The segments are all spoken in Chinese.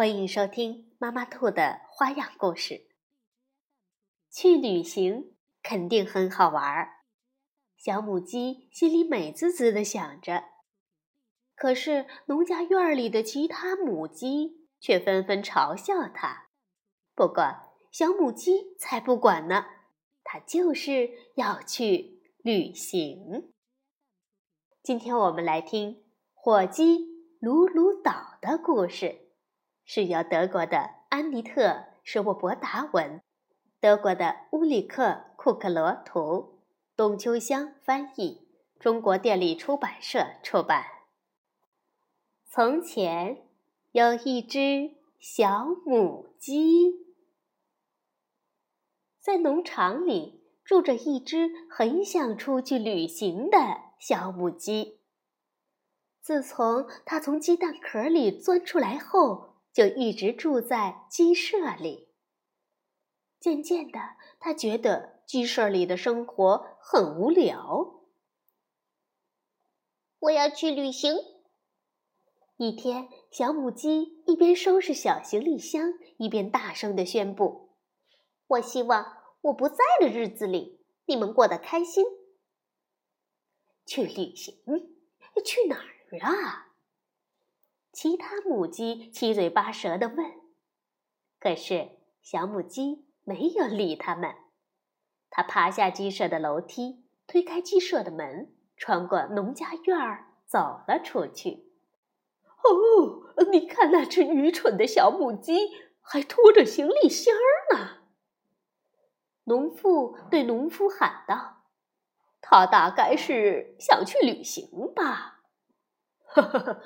欢迎收听妈妈兔的花样故事。去旅行肯定很好玩儿，小母鸡心里美滋滋的想着。可是农家院里的其他母鸡却纷纷嘲笑它。不过小母鸡才不管呢，它就是要去旅行。今天我们来听火鸡。鲁鲁岛的故事是由德国的安妮特·施沃伯达文，德国的乌里克·库克罗图，董秋香翻译，中国电力出版社出版。从前有一只小母鸡，在农场里住着一只很想出去旅行的小母鸡。自从它从鸡蛋壳里钻出来后，就一直住在鸡舍里。渐渐的，他觉得鸡舍里的生活很无聊。我要去旅行。一天，小母鸡一边收拾小行李箱，一边大声的宣布：“我希望我不在的日子里，你们过得开心。去旅行？去哪儿？”啊！其他母鸡七嘴八舌的问，可是小母鸡没有理他们。它爬下鸡舍的楼梯，推开鸡舍的门，穿过农家院儿，走了出去。哦，你看那只愚蠢的小母鸡，还拖着行李箱呢！农妇对农夫喊道：“他大概是想去旅行吧。”呵呵呵，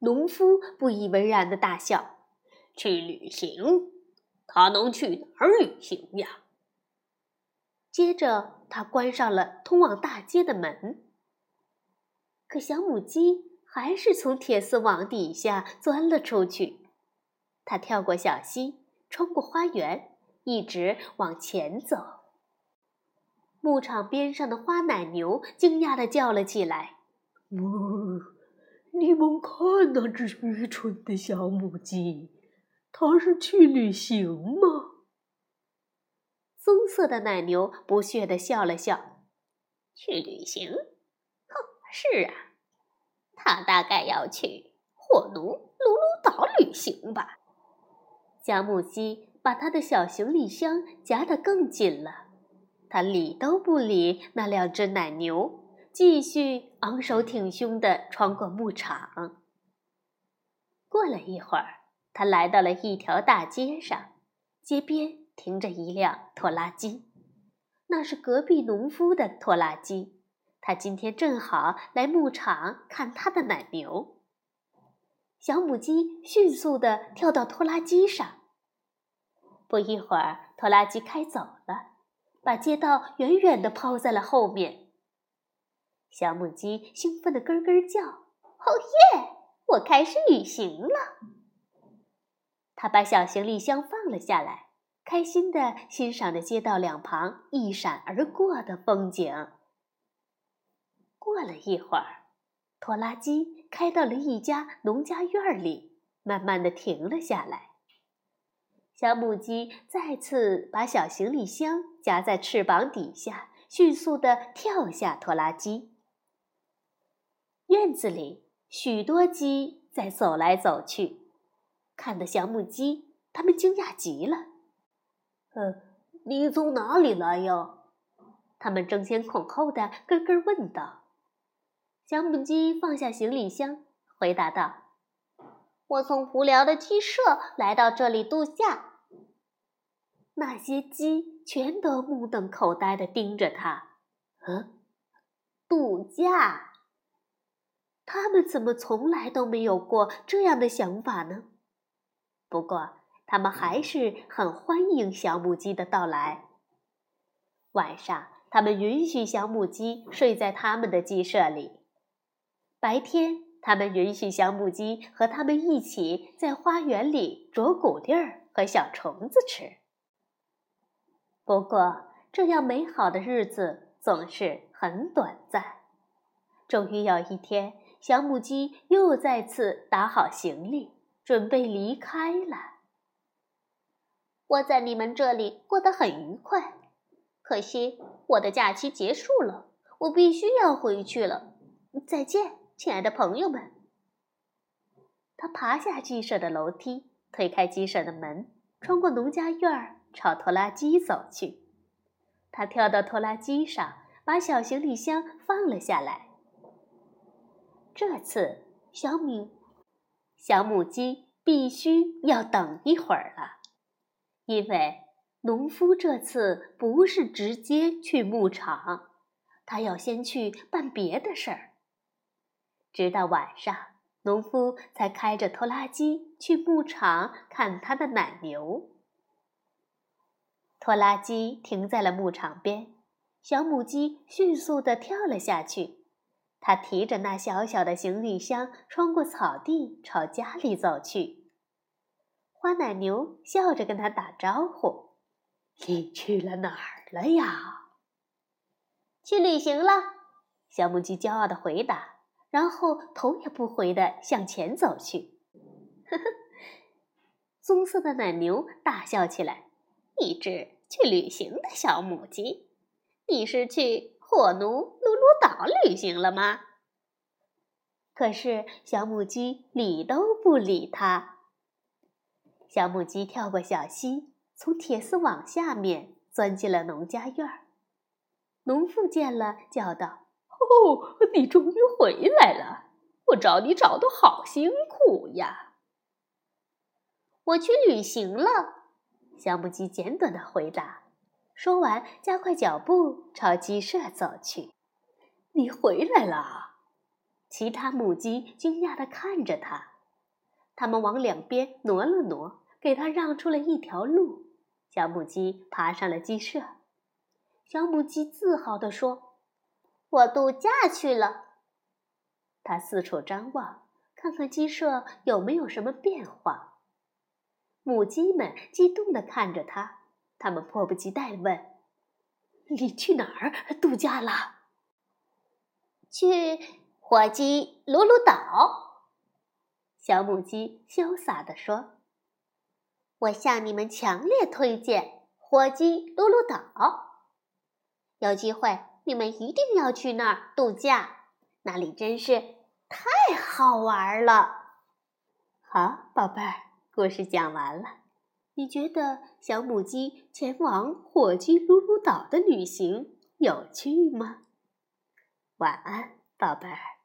农夫不以为然的大笑：“去旅行？他能去哪儿旅行呀？”接着，他关上了通往大街的门。可小母鸡还是从铁丝网底下钻了出去。它跳过小溪，穿过花园，一直往前走。牧场边上的花奶牛惊讶地叫了起来：“呜！”你们看那只愚蠢的小母鸡，它是去旅行吗？棕色的奶牛不屑地笑了笑：“去旅行？哼，是啊，它大概要去火奴鲁鲁岛旅行吧。”小母鸡把它的小行李箱夹得更紧了，它理都不理那两只奶牛。继续昂首挺胸地穿过牧场。过了一会儿，他来到了一条大街上，街边停着一辆拖拉机，那是隔壁农夫的拖拉机。他今天正好来牧场看他的奶牛。小母鸡迅速地跳到拖拉机上。不一会儿，拖拉机开走了，把街道远远地抛在了后面。小母鸡兴奋的咯咯叫：“哦耶！我开始旅行了。”它把小行李箱放了下来，开心的欣赏着街道两旁一闪而过的风景。过了一会儿，拖拉机开到了一家农家院里，慢慢的停了下来。小母鸡再次把小行李箱夹在翅膀底下，迅速的跳下拖拉机。院子里许多鸡在走来走去，看到小母鸡它们惊讶极了。“呃，你从哪里来呀？”它们争先恐后的咯咯问道。小母鸡放下行李箱，回答道：“我从无聊的鸡舍来到这里度假。”那些鸡全都目瞪口呆的盯着它。“嗯，度假？”他们怎么从来都没有过这样的想法呢？不过，他们还是很欢迎小母鸡的到来。晚上，他们允许小母鸡睡在他们的鸡舍里；白天，他们允许小母鸡和他们一起在花园里啄谷粒儿和小虫子吃。不过，这样美好的日子总是很短暂。终于有一天，小母鸡又再次打好行李，准备离开了。我在你们这里过得很愉快，可惜我的假期结束了，我必须要回去了。再见，亲爱的朋友们。他爬下鸡舍的楼梯，推开鸡舍的门，穿过农家院儿，朝拖拉机走去。他跳到拖拉机上，把小行李箱放了下来。这次，小母小母鸡必须要等一会儿了。因为农夫这次不是直接去牧场，他要先去办别的事儿。直到晚上，农夫才开着拖拉机去牧场看他的奶牛。拖拉机停在了牧场边，小母鸡迅速地跳了下去。他提着那小小的行李箱，穿过草地，朝家里走去。花奶牛笑着跟他打招呼：“你去了哪儿了呀？”“去旅行了。”小母鸡骄傲的回答，然后头也不回的向前走去。呵呵，棕色的奶牛大笑起来：“一只去旅行的小母鸡，你是去火奴鲁鲁岛旅行了吗？”可是小母鸡理都不理它。小母鸡跳过小溪，从铁丝网下面钻进了农家院儿。农妇见了，叫道：“哦，你终于回来了！我找你找的好辛苦呀。”“我去旅行了。”小母鸡简短的回答。说完，加快脚步朝鸡舍走去。“你回来了！”其他母鸡惊讶的看着它，它们往两边挪了挪。给他让出了一条路，小母鸡爬上了鸡舍。小母鸡自豪地说：“我度假去了。”它四处张望，看看鸡舍有没有什么变化。母鸡们激动地看着它，他们迫不及待地问：“你去哪儿度假了？”“去火鸡鲁鲁岛。”小母鸡潇洒地说。我向你们强烈推荐火鸡鲁鲁岛，有机会你们一定要去那儿度假，那里真是太好玩了。好，宝贝儿，故事讲完了。你觉得小母鸡前往火鸡鲁鲁岛的旅行有趣吗？晚安，宝贝儿。